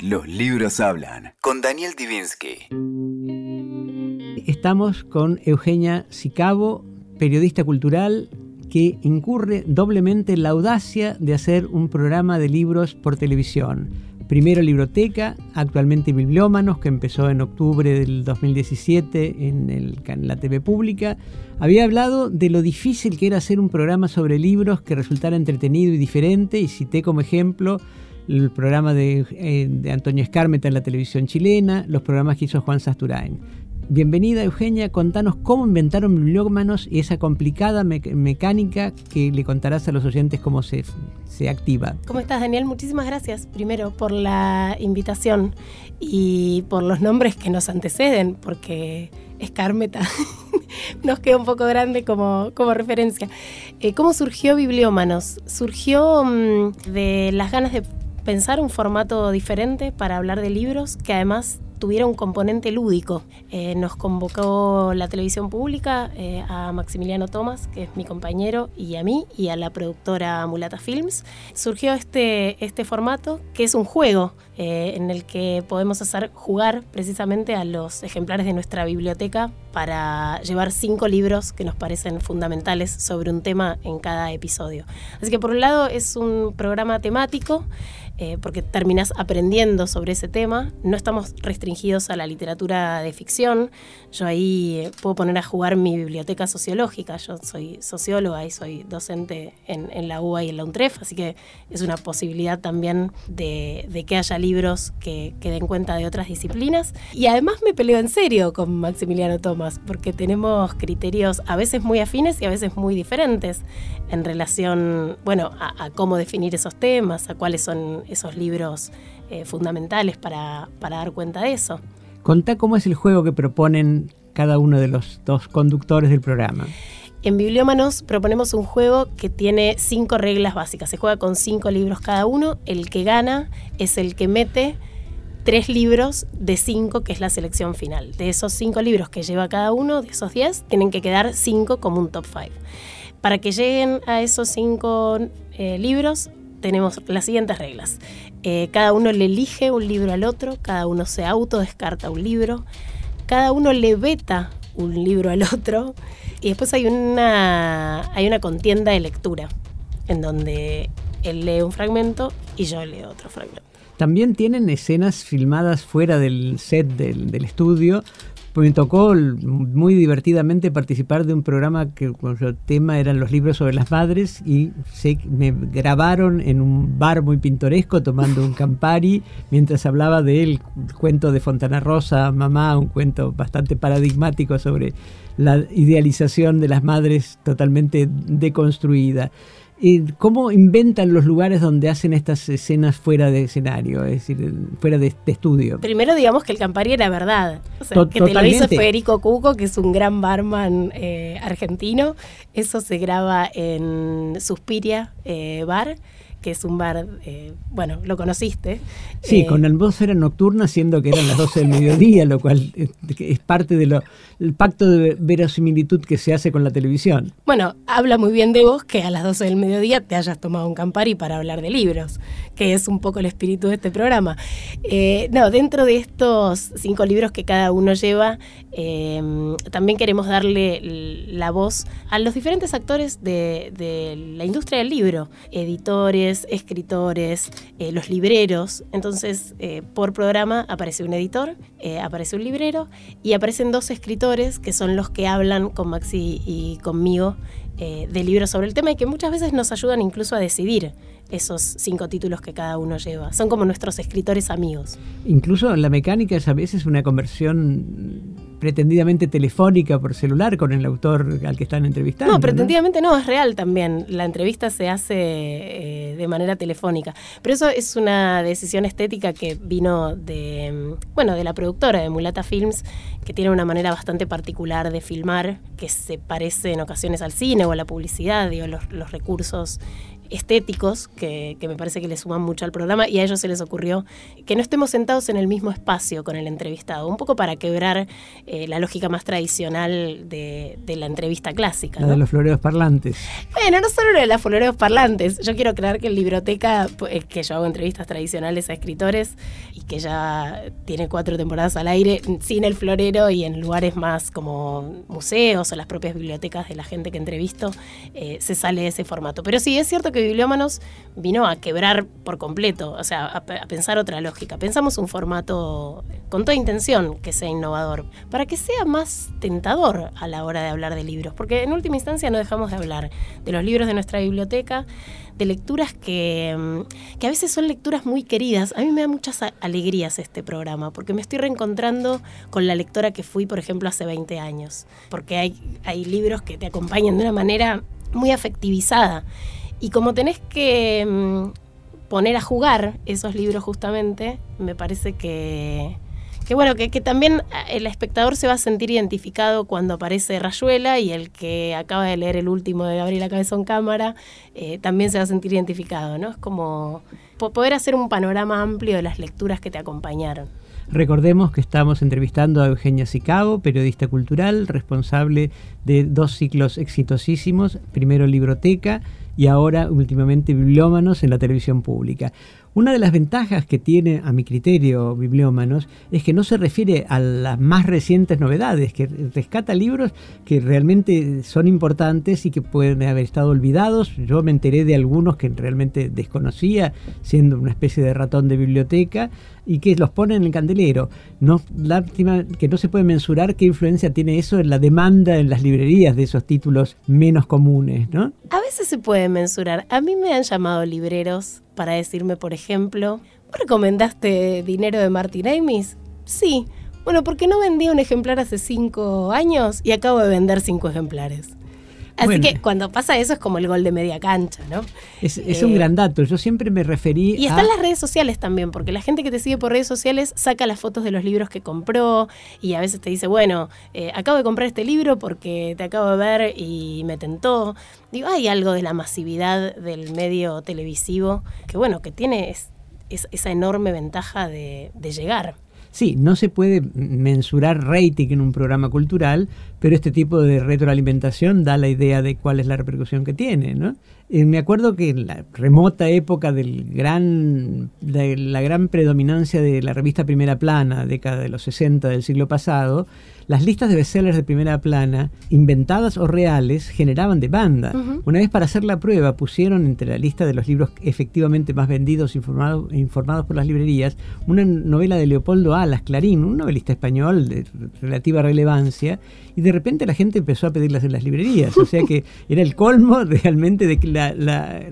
Los libros hablan. Con Daniel Divinsky. Estamos con Eugenia Sicabo, periodista cultural que incurre doblemente en la audacia de hacer un programa de libros por televisión. Primero Libroteca, actualmente Bibliómanos, que empezó en octubre del 2017 en, en, la TV pública. Había hablado de lo difícil que era hacer un programa sobre libros que resultara entretenido y diferente, y cité como ejemplo el programa de, eh, Antonio Escármeta en la televisión chilena, los programas que hizo Juan Sasturain. Bienvenida Eugenia, contanos cómo inventaron bibliómanos y esa complicada mecánica que le contarás a los oyentes cómo se, se activa. ¿Cómo estás Daniel? Muchísimas gracias primero por la invitación y por los nombres que nos anteceden, porque Escármeta nos queda un poco grande como, como referencia. Eh, ¿Cómo surgió Bibliómanos? Surgió mmm, de las ganas de pensar un formato diferente para hablar de libros que además tuviera un componente lúdico. Eh, nos convocó la televisión pública eh, a Maximiliano Tomás, que es mi compañero, y a mí, y a la productora Mulata Films. Surgió este, este formato, que es un juego eh, en el que podemos hacer jugar precisamente a los ejemplares de nuestra biblioteca para llevar cinco libros que nos parecen fundamentales sobre un tema en cada episodio. Así que por un lado es un programa temático, eh, porque terminas aprendiendo sobre ese tema. No estamos restringidos a la literatura de ficción. Yo ahí eh, puedo poner a jugar mi biblioteca sociológica. Yo soy socióloga y soy docente en, la UBA y en la UNTREF, así que es una posibilidad también de, de que haya libros que, que, den cuenta de otras disciplinas. Y además me peleo en serio con Maximiliano Tomás, porque tenemos criterios a veces muy afines y a veces muy diferentes en relación, bueno, a, a cómo definir esos temas, a cuáles son esos libros eh, fundamentales para, para dar cuenta de eso. Contá cómo es el juego que proponen cada uno de los dos conductores del programa. En Bibliómanos proponemos un juego que tiene cinco reglas básicas. Se juega con cinco libros cada uno. El que gana es el que mete tres libros de cinco, que es la selección final. De esos cinco libros que lleva cada uno, de esos diez, tienen que quedar cinco como un top five. Para que lleguen a esos cinco eh, libros, tenemos las siguientes reglas. Eh, cada uno le elige un libro al otro, cada uno se autodescarta un libro, cada uno le veta un libro al otro y después hay una, hay una contienda de lectura en donde él lee un fragmento y yo leo otro fragmento. También tienen escenas filmadas fuera del set del, del estudio me tocó muy divertidamente participar de un programa que cuyo tema eran los libros sobre las madres y se, me grabaron en un bar muy pintoresco tomando un Campari mientras hablaba del cuento de Fontana Rosa, Mamá, un cuento bastante paradigmático sobre la idealización de las madres totalmente deconstruida. ¿Cómo inventan los lugares donde hacen estas escenas fuera de escenario, es decir, fuera de, estudio? Primero digamos que el Campari era verdad, que te lo hizo Federico Cuco, que es un gran barman eh, argentino. Eso se graba en Suspiria eh, Bar que es un bar, eh, bueno, lo conociste. Sí, con atmósfera nocturna, siendo que eran las 12 del mediodía, lo cual es parte del pacto de verosimilitud que se hace con la televisión. Bueno, habla muy bien de vos que a las 12 del mediodía te hayas tomado un Campari para hablar de libros, que es un poco el espíritu de este programa. Eh, no, dentro de estos cinco libros que cada uno lleva, eh, también queremos darle la voz a los diferentes actores de, de la industria del libro, editores, escritores, eh, los libreros. Entonces, eh, por programa aparece un editor, eh, aparece un librero y aparecen dos escritores que son los que hablan con Maxi y conmigo de libros sobre el tema y que muchas veces nos ayudan incluso a decidir esos cinco títulos que cada uno lleva. Son como nuestros escritores amigos. Incluso la mecánica es a veces una conversión pretendidamente telefónica por celular con el autor al que están entrevistando. No, pretendidamente no, es real también. La entrevista se hace eh, de manera telefónica. Pero eso es una decisión estética que vino de, bueno, de la productora de Mulata Films, que tiene una manera bastante particular de filmar, que se parece en ocasiones al cine o a la publicidad, digo, los, los recursos estéticos que, me parece que le suman mucho al programa y a ellos se les ocurrió que no estemos sentados en el mismo espacio con el entrevistado, un poco para quebrar eh, la lógica más tradicional de, la entrevista clásica. La de los floreos parlantes. Bueno, no solo de los floreos parlantes, yo quiero creer que el Libroteca, pues, que yo hago entrevistas tradicionales a escritores y que ya tiene cuatro temporadas al aire, sin el florero y en lugares más como museos o las propias bibliotecas de la gente que entrevisto, eh, se sale de ese formato. Pero sí, es cierto que Bibliómanos vino a quebrar por completo, o sea, a, pensar otra lógica. Pensamos un formato con toda intención que sea innovador, para que sea más tentador a la hora de hablar de libros, porque en última instancia no dejamos de hablar de los libros de nuestra biblioteca, de lecturas que, mm, que, a veces son lecturas muy queridas. A mí me da muchas alegrías este programa, porque me estoy reencontrando con la lectora que fui, por ejemplo, hace 20 años, porque hay, hay libros que te acompañan de una manera muy afectivizada. Y como tenés que mm, poner a jugar esos libros justamente, me parece que, que bueno, que, también el espectador se va a sentir identificado cuando aparece Rayuela y el que acaba de leer el último de Gabriela Cabezón Cámara eh, también se va a sentir identificado, ¿no? Es como poder hacer un panorama amplio de las lecturas que te acompañaron. Recordemos que estamos entrevistando a Eugenia Sicabo, periodista cultural, responsable de dos ciclos exitosísimos, primero Libroteca y ahora últimamente Bibliómanos en la televisión pública. Una de las ventajas que tiene, a mi criterio, Bibliómanos, es que no se refiere a las más recientes novedades, que rescata libros que realmente son importantes y que pueden haber estado olvidados. Yo me enteré de algunos que realmente desconocía, siendo una especie de ratón de biblioteca, y que los pone en el candelero. No, lástima que no se puede mensurar qué influencia tiene eso en la demanda en las librerías de esos títulos menos comunes, ¿no? A veces se puede mensurar. A mí me han llamado libreros para decirme, por ejemplo, ¿vos recomendaste Dinero de Martin Amis? Sí. Bueno, ¿por qué no vendí un ejemplar hace cinco años y acabo de vender cinco ejemplares? Así que cuando pasa eso es como el gol de media cancha, ¿no? Es, un eh, gran dato. Yo siempre me referí. Y están las redes sociales también, porque la gente que te sigue por redes sociales saca las fotos de los libros que compró y a veces te dice, bueno, eh, acabo de comprar este libro porque te acabo de ver y me tentó. Digo, hay algo de la masividad del medio televisivo que, bueno, que tiene esa enorme ventaja de llegar. Sí, no se puede mensurar rating en un programa cultural, pero este tipo de retroalimentación da la idea de cuál es la repercusión que tiene, ¿no? Eh, me acuerdo que en la remota época del gran, de la gran predominancia de la revista Primera Plana, década de los 60 del siglo pasado, las listas de bestsellers de primera plana, inventadas o reales, generaban demanda. Una vez para hacer la prueba pusieron entre la lista de los libros efectivamente más vendidos informado, informados por las librerías una novela de Leopoldo Alas, Clarín, un novelista español de relativa relevancia, y de repente la gente empezó a pedirlas en las librerías. O sea que era el colmo realmente de la, la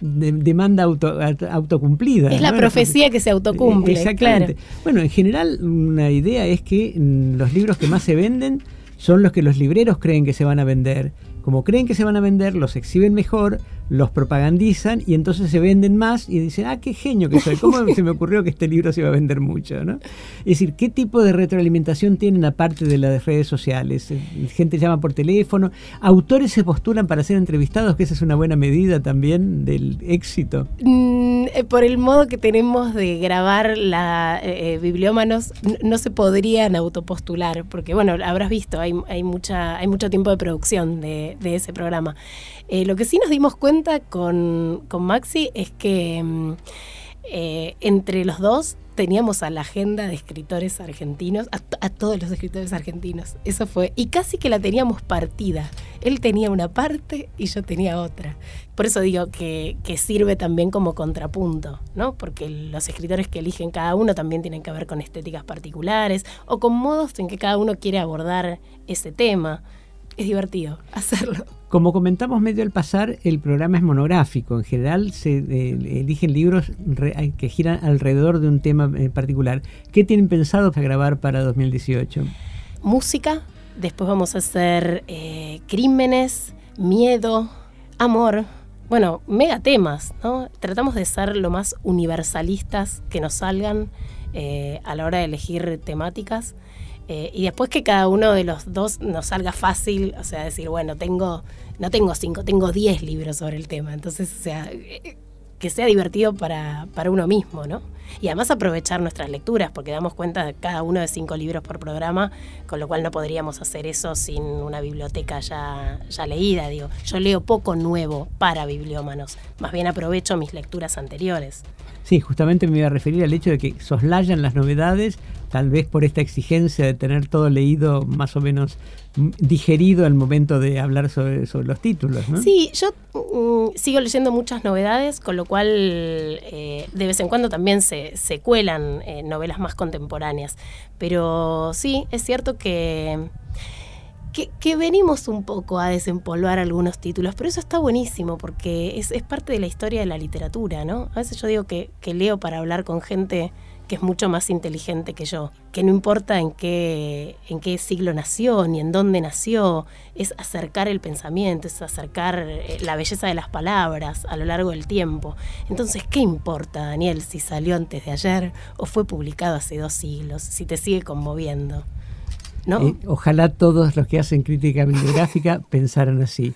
demanda auto, autocumplida. Es la profecía que se autocumple. Exactamente. Bueno, en general una idea es que mm, los libros que más se venden son los que los libreros creen que se van a vender. Como creen que se van a vender, los exhiben mejor, los propagandizan y entonces se venden más y dicen, ah, qué genio que soy, ¿cómo se me ocurrió que este libro se iba a vender mucho? ¿no? Es decir, ¿qué tipo de retroalimentación tienen aparte de las redes sociales? Eh, gente llama por teléfono, autores se postulan para ser entrevistados, que esa es una buena medida también del éxito. Mm, eh, por el modo que tenemos de grabar la eh, bibliómanos, no se podrían autopostular, porque bueno, habrás visto, hay, hay, mucha, hay mucho tiempo de producción de, de ese programa. Eh, lo que sí nos dimos cuenta con, Maxi es que mm, eh, entre los dos teníamos a la agenda de escritores argentinos, a, todos los escritores argentinos. Eso fue. Y casi que la teníamos partida. Él tenía una parte y yo tenía otra. Por eso digo que, que, sirve también como contrapunto, ¿no? Porque los escritores que eligen cada uno también tienen que ver con estéticas particulares o con modos en que cada uno quiere abordar ese tema. Es divertido hacerlo. Como comentamos medio al pasar, el programa es monográfico. En general se eh, eligen libros que giran alrededor de un tema en particular. ¿Qué tienen pensado para grabar para 2018? Música, después vamos a hacer eh, crímenes, miedo, amor. Bueno, mega temas, ¿no? Tratamos de ser lo más universalistas que nos salgan eh, a la hora de elegir temáticas. Eh, y después que cada uno de los dos nos salga fácil, o sea, decir, bueno, tengo, no tengo cinco, tengo diez libros sobre el tema. Entonces, o sea, eh, que sea divertido para, para uno mismo, ¿no? Y además aprovechar nuestras lecturas, porque damos cuenta de cada uno de cinco libros por programa, con lo cual no podríamos hacer eso sin una biblioteca ya, ya leída. Digo, yo leo poco nuevo para bibliómanos, más bien aprovecho mis lecturas anteriores. Sí, justamente me iba a referir al hecho de que soslayan las novedades, tal vez por esta exigencia de tener todo leído más o menos digerido al momento de hablar sobre, los títulos. ¿no? Sí, yo mm, sigo leyendo muchas novedades, con lo cual eh, de vez en cuando también se, cuelan eh, novelas más contemporáneas. Pero sí, es cierto que que, venimos un poco a desempolvar algunos títulos, pero eso está buenísimo porque es, parte de la historia de la literatura, ¿no? A veces yo digo que, leo para hablar con gente que es mucho más inteligente que yo, que no importa en qué, en qué siglo nació ni en dónde nació, es acercar el pensamiento, es acercar eh, la belleza de las palabras a lo largo del tiempo. Entonces, ¿qué importa, Daniel, si salió antes de ayer o fue publicado hace dos siglos, si te sigue conmoviendo? Eh, ojalá todos los que hacen crítica bibliográfica pensaran así.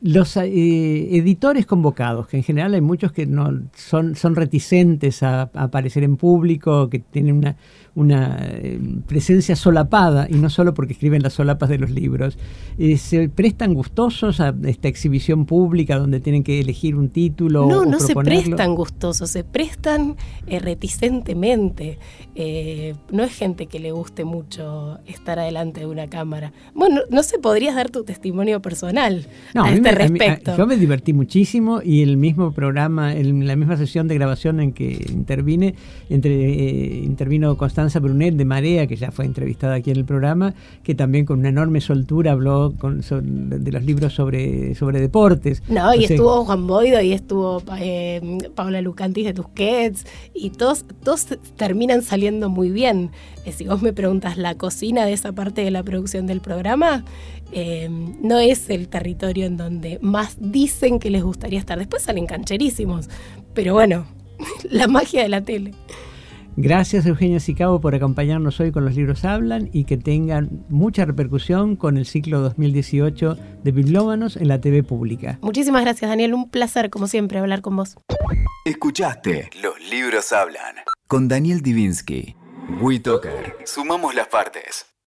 Los eh, editores convocados, que en general hay muchos que no son, son reticentes a, aparecer en público, que tienen una, una eh, presencia solapada, y no solo porque escriben las solapas de los libros, eh, se prestan gustosos a esta exhibición pública donde tienen que elegir un título. No, no se prestan gustosos, se prestan reticentemente. no es gente que le guste mucho estar adelante de una cámara. Bueno, no sé, podrías dar tu testimonio personal a, este respecto. yo me divertí muchísimo y el mismo programa, en la misma sesión de grabación en que intervine, entre, intervino Constanza Brunet de Marea, que ya fue entrevistada aquí en el programa, que también con una enorme soltura habló de los libros sobre, sobre deportes. No, y estuvo Juan Boido y estuvo eh, Paula Lucantis de Tusquets, y todos, todos terminan saliendo muy bien. Eh, si vos me preguntas la cocina de esa parte de la producción del programa, eh, no es el territorio en donde más dicen que les gustaría estar. Después salen cancherísimos, pero bueno, la magia de la tele. Gracias Eugenia Sicabo por acompañarnos hoy con los libros hablan y que tengan mucha repercusión con el ciclo 2018 de Bibliómanos en la TV pública. Muchísimas gracias Daniel, un placer como siempre hablar con vos. Escuchaste Los libros hablan con Daniel Divinsky. WeToker. Sumamos las partes.